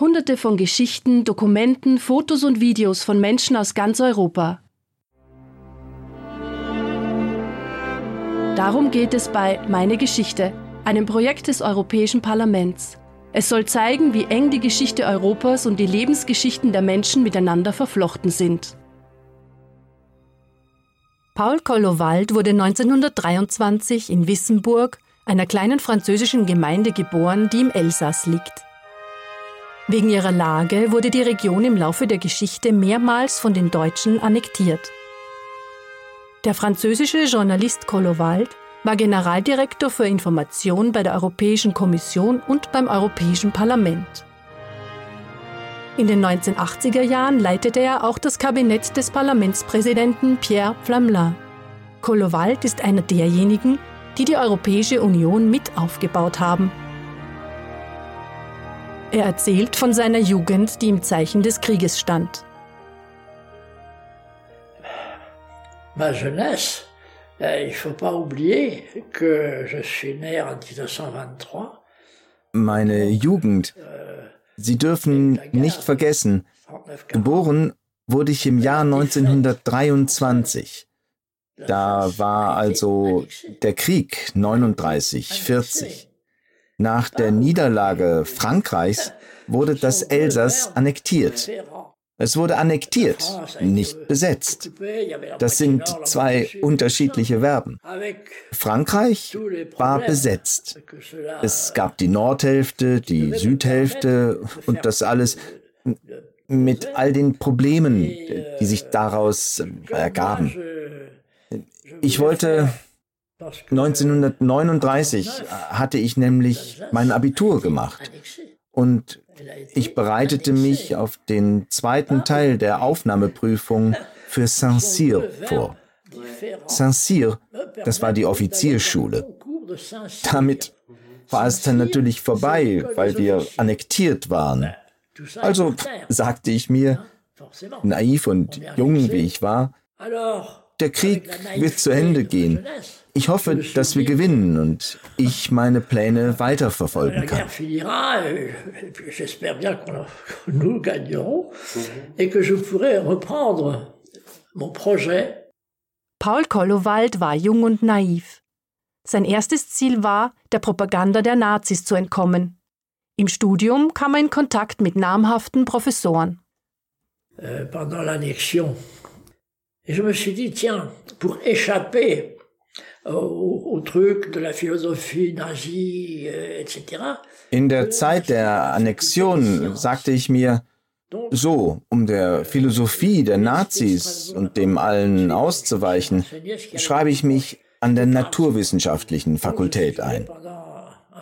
Hunderte von Geschichten, Dokumenten, Fotos und Videos von Menschen aus ganz Europa. Darum geht es bei Meine Geschichte, einem Projekt des Europäischen Parlaments. Es soll zeigen, wie eng die Geschichte Europas und die Lebensgeschichten der Menschen miteinander verflochten sind. Paul Kollowald wurde 1923 in Wissemburg, einer kleinen französischen Gemeinde, geboren, die im Elsass liegt. Wegen ihrer Lage wurde die Region im Laufe der Geschichte mehrmals von den Deutschen annektiert. Der französische Journalist Kollowald war Generaldirektor für Information bei der Europäischen Kommission und beim Europäischen Parlament. In den 1980er Jahren leitete er auch das Kabinett des Parlamentspräsidenten Pierre Flamelin. Kollowald ist einer derjenigen, die die Europäische Union mit aufgebaut haben. Er erzählt von seiner Jugend, die im Zeichen des Krieges stand. Ma jeunesse, euh, il faut pas oublier que je suis né en 1923. Meine Jugend Sie dürfen nicht vergessen, geboren wurde ich im Jahr 1923. Da war also der Krieg 39, 40. Nach der Niederlage Frankreichs wurde das Elsass annektiert. Es wurde annektiert, nicht besetzt. Das sind zwei unterschiedliche Verben. Frankreich war besetzt. Es gab die Nordhälfte, die Südhälfte und das alles mit all den Problemen, die sich daraus ergaben. Ich wollte 1939 hatte ich nämlich mein Abitur gemacht und ich bereitete mich auf den zweiten Teil der Aufnahmeprüfung für Saint-Cyr vor. Saint-Cyr, das war die Offizierschule. Damit war es dann natürlich vorbei, weil wir annektiert waren. Also sagte ich mir, naiv und jung wie ich war, der Krieg wird zu Ende gehen. Ich hoffe, dass wir gewinnen und ich meine Pläne weiterverfolgen kann. Paul Kollowald war jung und naiv. Sein erstes Ziel war, der Propaganda der Nazis zu entkommen. Im Studium kam er in Kontakt mit namhaften Professoren. Euh, pendant l'annexion. Et je me suis dit, tiens, pour échapper au, truc de la philosophie nazie, euh, etc. In der Zeit der Annexion sagte ich mir, so, um der Philosophie der Nazis und dem allen auszuweichen, schreibe ich mich an der naturwissenschaftlichen Fakultät ein.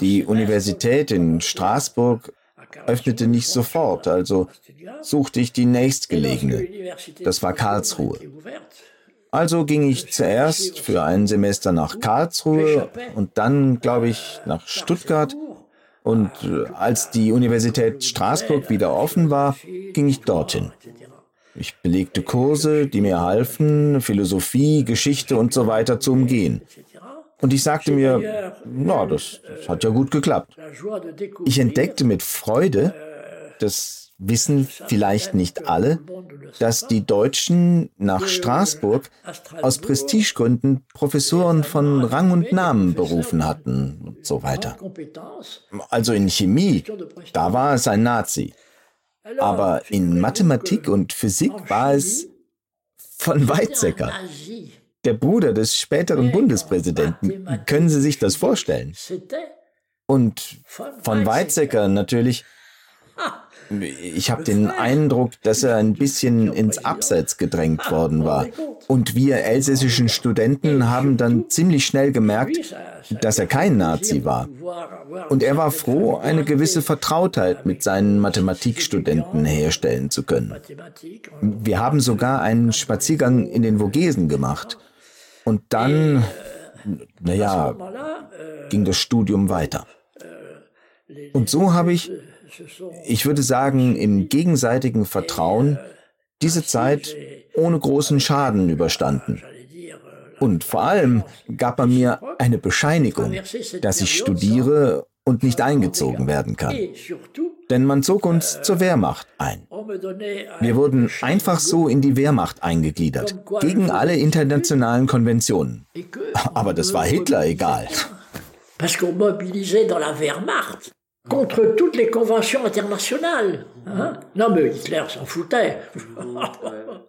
Die Universität in Straßburg öffnete nicht sofort, also suchte ich die nächstgelegene. Das war Karlsruhe. Also ging ich zuerst für ein Semester nach Karlsruhe und dann, glaube ich, nach Stuttgart. Und äh, als die Universität Straßburg wieder offen war, ging ich dorthin. Ich belegte Kurse, die mir halfen, Philosophie, Geschichte und so weiter zu umgehen. Und ich sagte mir, na, das, das hat ja gut geklappt. Ich entdeckte mit Freude, dass wissen vielleicht nicht alle, dass die Deutschen nach Straßburg aus Prestigegründen Professoren von Rang und Namen berufen hatten und so weiter. Also in Chemie, da war es ein Nazi. Aber in Mathematik und Physik war es von Weizsäcker, der Bruder des späteren Bundespräsidenten. Können Sie sich das vorstellen? Und von Weizsäcker natürlich ich habe den Eindruck, dass er ein bisschen ins Abseits gedrängt worden war. Und wir elsässischen Studenten haben dann ziemlich schnell gemerkt, dass er kein Nazi war. Und er war froh, eine gewisse Vertrautheit mit seinen Mathematikstudenten herstellen zu können. Wir haben sogar einen Spaziergang in den Vogesen gemacht. Und dann, naja, ging das Studium weiter. Und so habe ich ich würde sagen, im gegenseitigen Vertrauen diese Zeit ohne großen Schaden überstanden. Und vor allem gab er mir eine Bescheinigung, dass ich studiere und nicht eingezogen werden kann. Denn man zog uns zur Wehrmacht ein. Wir wurden einfach so in die Wehrmacht eingegliedert, gegen alle internationalen Konventionen. Aber das war Hitler egal. Parce qu'on mobilisait dans la Wehrmacht contre toutes les conventions internationales. Hein? Non, mais Hitler s'en foutait.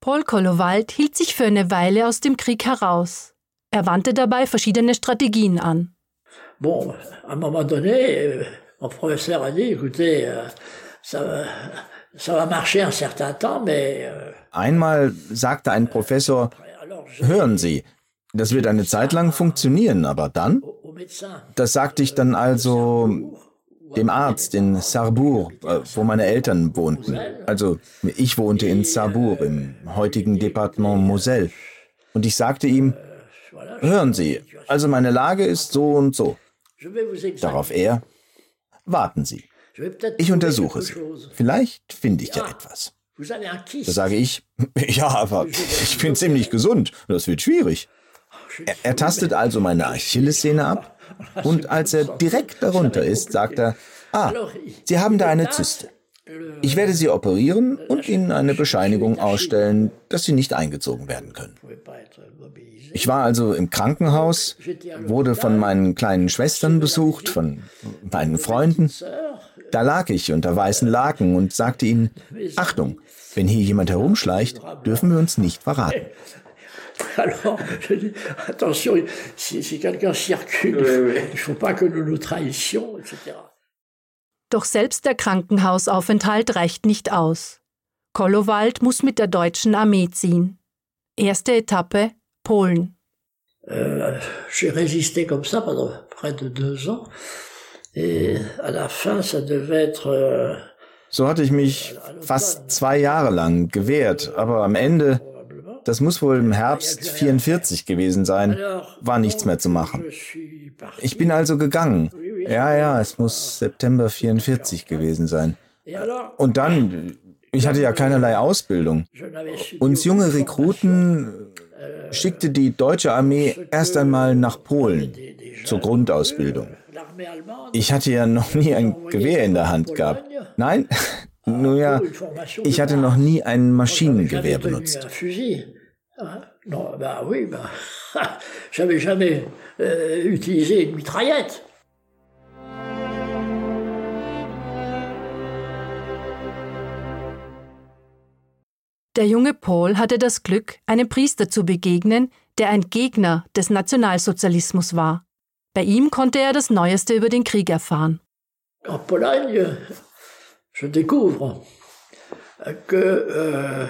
Paul Kollowald hielt sich für eine Weile aus dem Krieg heraus. Er wandte dabei verschiedene Strategien an. Bon, à un moment donné, euh, mon professeur a dit, écoutez, euh, ça, ça va marcher un certain temps, mais... Euh, Einmal sagte ein Professor, hören Sie, das wird eine Zeit lang funktionieren, aber dann? Das sagte ich dann also dem Arzt in Sarrebourg, äh, wo meine Eltern wohnten. Also ich wohnte in Sarrebourg im heutigen Departement Moselle. Und ich sagte ihm, hören Sie, also meine Lage ist so und so. Darauf er, warten Sie. Ich untersuche Sie. Vielleicht finde ich ja etwas. Da sage ich, ja, aber ich bin ziemlich gesund. Das wird schwierig. Er, er tastet also meine Achillessehne ab und als er direkt darunter ist, sagt er, ah, Sie haben da eine Zyste. Ich werde Sie operieren und Ihnen eine Bescheinigung ausstellen, dass Sie nicht eingezogen werden können. Ich war also im Krankenhaus, wurde von meinen kleinen Schwestern besucht, von meinen Freunden. Da lag ich unter weißen Laken und sagte ihnen, Achtung, wenn hier jemand herumschleicht, dürfen wir uns nicht verraten. Alors, je dis, attention, si, si quelqu'un circule, il ne faut pas que nous nous trahissions, etc. Doch selbst der Krankenhausaufenthalt reicht nicht aus. Kollowald muss mit der deutschen Armee ziehen. Erste Etappe Polen. Euh, J'ai résisté comme ça pendant près de deux ans. Et à la fin, ça devait être. Euh, so hatte ich mich fast zwei Jahre lang gewehrt, aber am Ende das muss wohl im Herbst 44 gewesen sein. War nichts mehr zu machen. Ich bin also gegangen. Ja, ja, es muss September 44 gewesen sein. Und dann, ich hatte ja keinerlei Ausbildung. Uns junge Rekruten schickte die deutsche Armee erst einmal nach Polen zur Grundausbildung. Ich hatte ja noch nie ein Gewehr in der Hand gehabt. Nein, nun ja, ich hatte noch nie ein Maschinengewehr benutzt. J'avais jamais utilisé une mitraillette. Der junge Paul hatte das Glück, einem Priester zu begegnen, der ein Gegner des Nationalsozialismus war. Bei ihm konnte er das Neueste über den Krieg erfahren. En Pologne, je découvre que euh,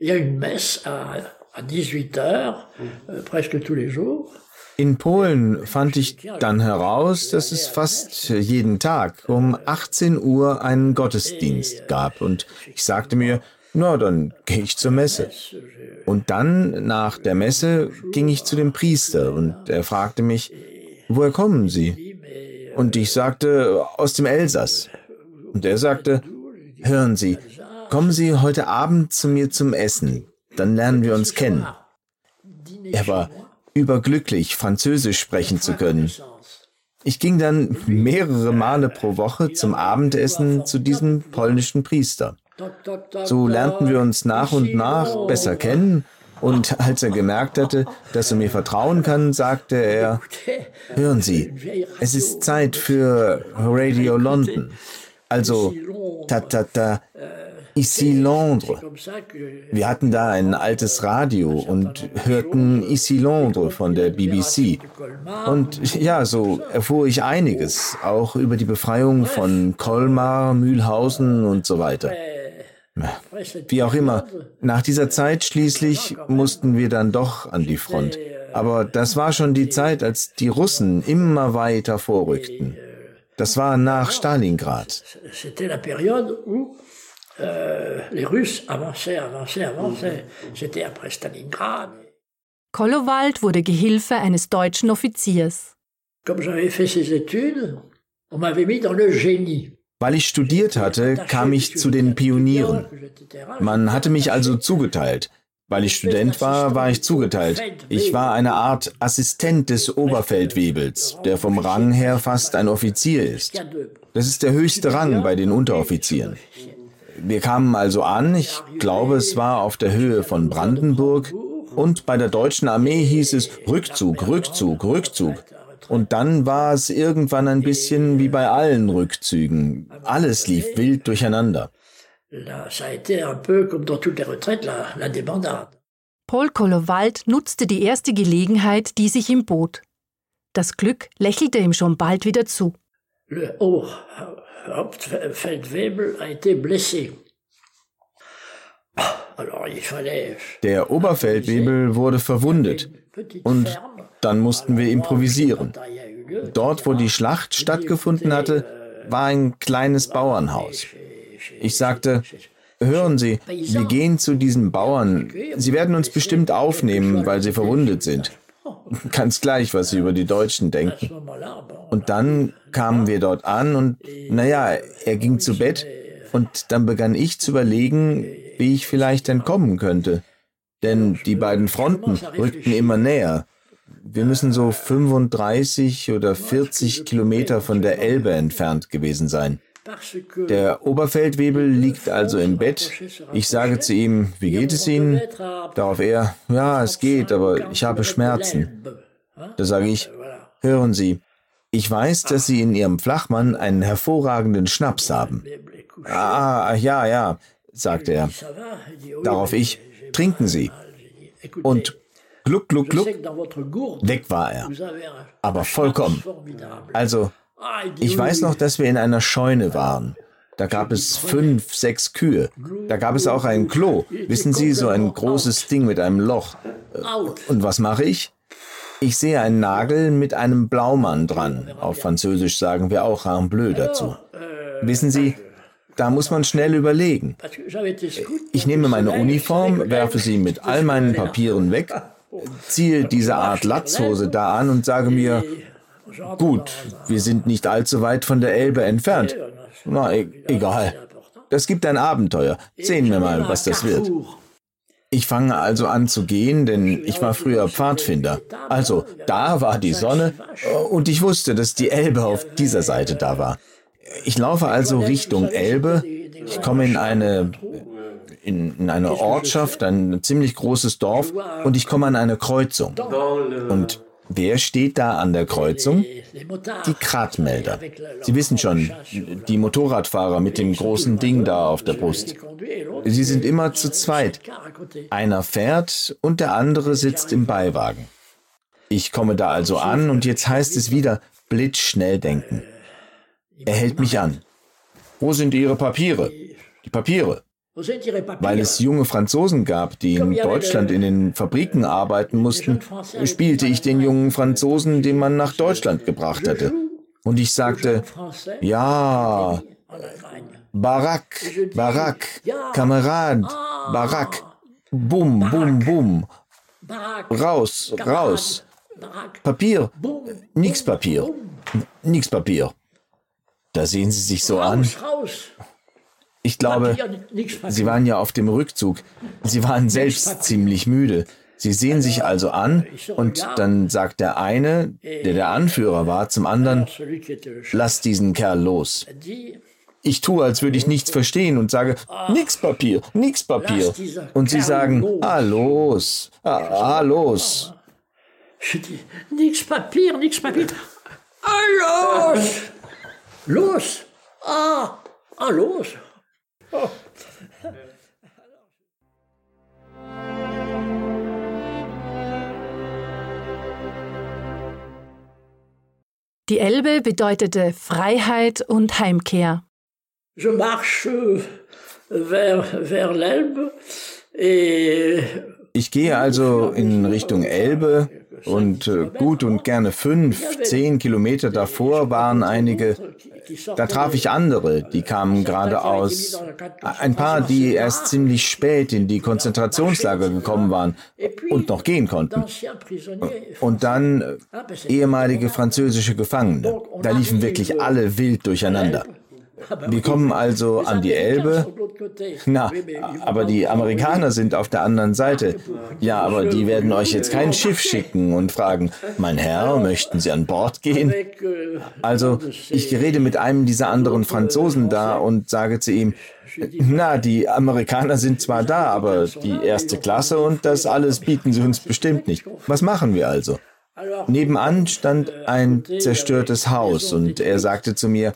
y a une messe à à 18 heures, euh, presque tous les jours. In Polen fand ich dann heraus, dass es fast jeden Tag um 18 Uhr einen Gottesdienst gab und ich sagte mir, na, dann gehe ich zur Messe. Und dann, nach der Messe, ging ich zu dem Priester und er fragte mich, woher kommen Sie? Und ich sagte, aus dem Elsass. Und er sagte, hören Sie, kommen Sie heute Abend zu mir zum Essen dann lernen wir uns kennen. Er war überglücklich, Französisch sprechen zu können. Ich ging dann mehrere Male pro Woche zum Abendessen zu diesem polnischen Priester. So lernten wir uns nach und nach besser kennen und als er gemerkt hatte, dass er mir vertrauen kann, sagte er, hören Sie, es ist Zeit für Radio London. Also, ta ta ta, Ici Londres. Wir hatten da ein altes Radio und hörten Ici Londres von der BBC. Und ja, so erfuhr ich einiges, auch über die Befreiung von Colmar, Mühlhausen und so weiter. Wie auch immer, nach dieser Zeit schließlich mussten wir dann doch an die Front. Aber das war schon die Zeit, als die Russen immer weiter vorrückten. Das war nach Stalingrad euh. Kollowald wurde Gehilfe eines deutschen Offiziers. Comme j'avais fait ces études, on m'avait mis dans le génie. Weil ich studiert hatte, kam ich zu den Pionieren. Man hatte mich also zugeteilt. Weil ich Student war, war ich zugeteilt. Ich war eine Art Assistent des Oberfeldwebels, der vom Rang her fast ein Offizier ist. Das ist der höchste Rang bei den Unteroffizieren. Wir kamen also an, ich glaube, es war auf der Höhe von Brandenburg, und bei der deutschen Armee hieß es Rückzug, Rückzug, Rückzug. Und dann war es irgendwann ein bisschen wie bei allen Rückzügen. Alles lief wild durcheinander. Paul Kollowald nutzte die erste Gelegenheit, die sich ihm bot. Das Glück lächelte ihm schon bald wieder zu. Le Hauptfeldwebel a été blessé. Der Oberfeldwebel wurde verwundet und dann mussten wir improvisieren. Dort, wo die Schlacht stattgefunden hatte, war ein kleines Bauernhaus. Ich sagte, hören Sie, wir gehen zu diesen Bauern. Sie werden uns bestimmt aufnehmen, weil sie verwundet sind. Ganz gleich, was sie über die Deutschen denken. Und dann kamen wir dort an und, naja, er ging zu Bett und dann begann ich zu überlegen, wie ich vielleicht entkommen könnte. Denn die beiden Fronten rückten immer näher. Wir müssen so 35 oder 40 Kilometer von der Elbe entfernt gewesen sein. Der Oberfeldwebel liegt also im Bett. Ich sage zu ihm, wie geht es Ihnen? Darauf er, ja, es geht, aber ich habe Schmerzen. Da sage ich, hören Sie, ich weiß, dass Sie in Ihrem Flachmann einen hervorragenden Schnaps haben. Ah, ja, ja, sagte er. Darauf ich, trinken Sie. Und gluck, gluck, gluck, weg war er. Aber vollkommen. Also, ich weiß noch, dass wir in einer Scheune waren. Da gab es fünf, sechs Kühe. Da gab es auch ein Klo. Wissen Sie, so ein großes Ding mit einem Loch. Und was mache ich? Ich sehe einen Nagel mit einem Blaumann dran. Auf Französisch sagen wir auch un bleu dazu. Wissen Sie, da muss man schnell überlegen. Ich nehme meine Uniform, werfe sie mit all meinen Papieren weg, ziehe diese Art Latzhose da an und sage mir, gut, wir sind nicht allzu weit von der Elbe entfernt. Na, e egal. Das gibt ein Abenteuer. Sehen wir mal, was das wird. Ich fange also an zu gehen, denn ich war früher Pfadfinder. Also, da war die Sonne und ich wusste, dass die Elbe auf dieser Seite da war. Ich laufe also Richtung Elbe. Ich komme in eine, in, in eine Ortschaft, ein ziemlich großes Dorf und ich komme an eine Kreuzung. Und Wer steht da an der Kreuzung? Die Kratmelder. Sie wissen schon, die Motorradfahrer mit dem großen Ding da auf der Brust. Sie sind immer zu zweit. Einer fährt und der andere sitzt im Beiwagen. Ich komme da also an und jetzt heißt es wieder blitzschnell denken. Er hält mich an. Wo sind Ihre Papiere? Die Papiere. Weil es junge Franzosen gab, die in Deutschland in den Fabriken arbeiten mussten, spielte ich den jungen Franzosen, den man nach Deutschland gebracht hatte. Und ich sagte, ja, Barak, Barak, Kamerad, Barak, bum, bum, bum, raus, raus, Papier, nix Papier, nix Papier. Da sehen Sie sich so an. Ich glaube, Sie waren ja auf dem Rückzug. Sie waren selbst ziemlich müde. Sie sehen sich also an und dann sagt der eine, der der Anführer war, zum anderen, lass diesen Kerl los. Ich tue, als würde ich nichts verstehen und sage, nix Papier, nix Papier. Und sie sagen, ah los, ah, ah los. Nix Papier, nix Papier. Ah los! Los! Ah, ah los! Die Elbe bedeutete Freiheit und Heimkehr. Je marche vers, vers l'Elbe et ich gehe also in Richtung Elbe und äh, gut und gerne fünf, zehn Kilometer davor waren einige, da traf ich andere, die kamen gerade aus, ein paar, die erst ziemlich spät in die Konzentrationslager gekommen waren und noch gehen konnten. Und dann äh, ehemalige französische Gefangene. Da liefen wirklich alle wild durcheinander. Wir kommen also an die Elbe. Na, aber die Amerikaner sind auf der anderen Seite. Ja, aber die werden euch jetzt kein Schiff schicken und fragen, mein Herr, möchten Sie an Bord gehen? Also, ich rede mit einem dieser anderen Franzosen da und sage zu ihm, na, die Amerikaner sind zwar da, aber die erste Klasse und das alles bieten sie uns bestimmt nicht. Was machen wir also? Nebenan stand ein zerstörtes Haus und er sagte zu mir,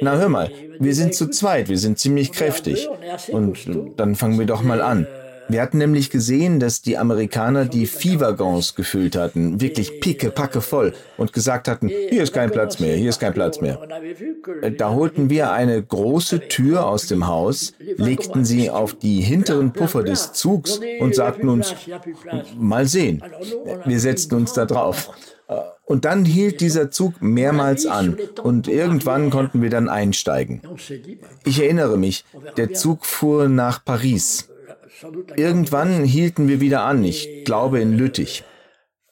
na hör mal, wir sind zu zweit, wir sind ziemlich kräftig. Und dann fangen wir doch mal an. Wir hatten nämlich gesehen, dass die Amerikaner die Viehwaggons gefüllt hatten, wirklich picke, packe voll und gesagt hatten, hier ist kein Platz mehr, hier ist kein Platz mehr. Da holten wir eine große Tür aus dem Haus, legten sie auf die hinteren Puffer des Zugs und sagten uns, mal sehen. Wir setzten uns da drauf. Und dann hielt dieser Zug mehrmals an und irgendwann konnten wir dann einsteigen. Ich erinnere mich, der Zug fuhr nach Paris. Irgendwann hielten wir wieder an, ich glaube in Lüttich.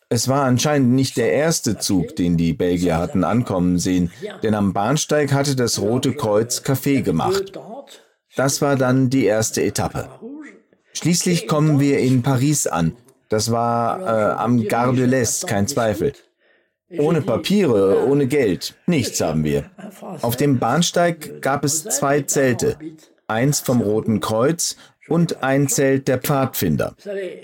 Es war anscheinend nicht der erste Zug, den die Belgier hatten ankommen sehen, denn am Bahnsteig hatte das Rote Kreuz Kaffee gemacht. Das war dann die erste Etappe. Schließlich kommen wir in Paris an. Das war äh, am Gare de l'Est, kein Zweifel. Ohne Papiere, ohne Geld, nichts haben wir. Auf dem Bahnsteig gab es zwei Zelte, eins vom Roten Kreuz und ein Zelt der Pfadfinder.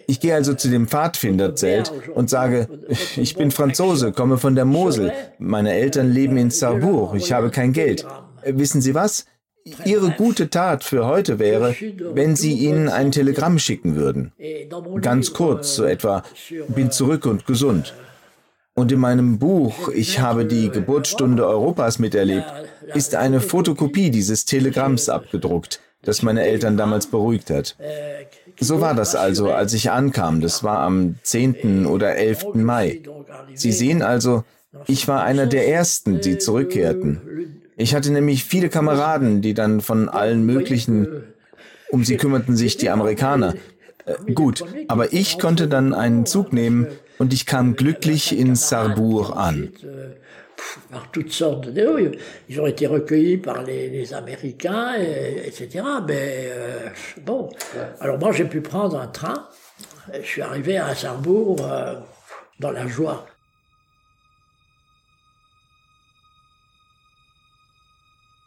Ich gehe also zu dem Pfadfinderzelt und sage, ich bin Franzose, komme von der Mosel. Meine Eltern leben in Sarrebourg, ich habe kein Geld. Wissen Sie was? Ihre gute Tat für heute wäre, wenn Sie ihnen ein Telegramm schicken würden. Ganz kurz, so etwa, bin zurück und gesund. Und in meinem Buch Ich habe die Geburtsstunde Europas miterlebt, ist eine Fotokopie dieses Telegramms abgedruckt das meine Eltern damals beruhigt hat. So war das also, als ich ankam. Das war am 10. oder 11. Mai. Sie sehen also, ich war einer der Ersten, die zurückkehrten. Ich hatte nämlich viele Kameraden, die dann von allen möglichen, um sie kümmerten sich die Amerikaner. Äh, gut, aber ich konnte dann einen Zug nehmen und ich kam glücklich in Sarrebourg an. Par toutes sortes de... Ils ont été recueillis par les, les Américains, et, etc. Mais euh, bon, alors moi j'ai pu prendre un train. Je suis arrivé à Sarrebourg euh, dans la joie.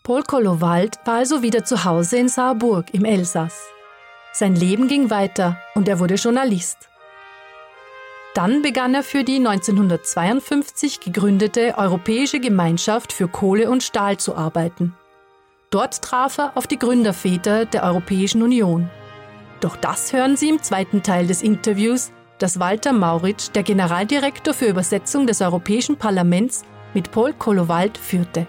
Paul Kollowald war also wieder zu Hause in Saarburg im Elsass. Sein Leben ging weiter und er wurde Journalist. Dann begann er für die 1952 gegründete Europäische Gemeinschaft für Kohle und Stahl zu arbeiten. Dort traf er auf die Gründerväter der Europäischen Union. Doch das hören Sie im zweiten Teil des Interviews, das Walter Mauritsch, der Generaldirektor für Übersetzung des Europäischen Parlaments, mit Paul Kollowald führte.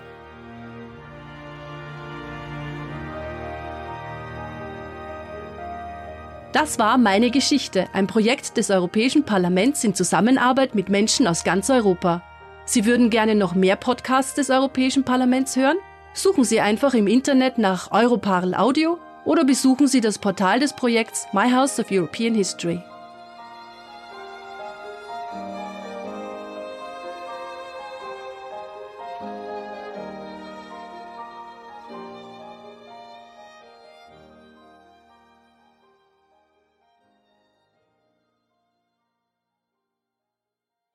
Das war Meine Geschichte, ein Projekt des Europäischen Parlaments in Zusammenarbeit mit Menschen aus ganz Europa. Sie würden gerne noch mehr Podcasts des Europäischen Parlaments hören? Suchen Sie einfach im Internet nach Europarl Audio oder besuchen Sie das Portal des Projekts My House of European History.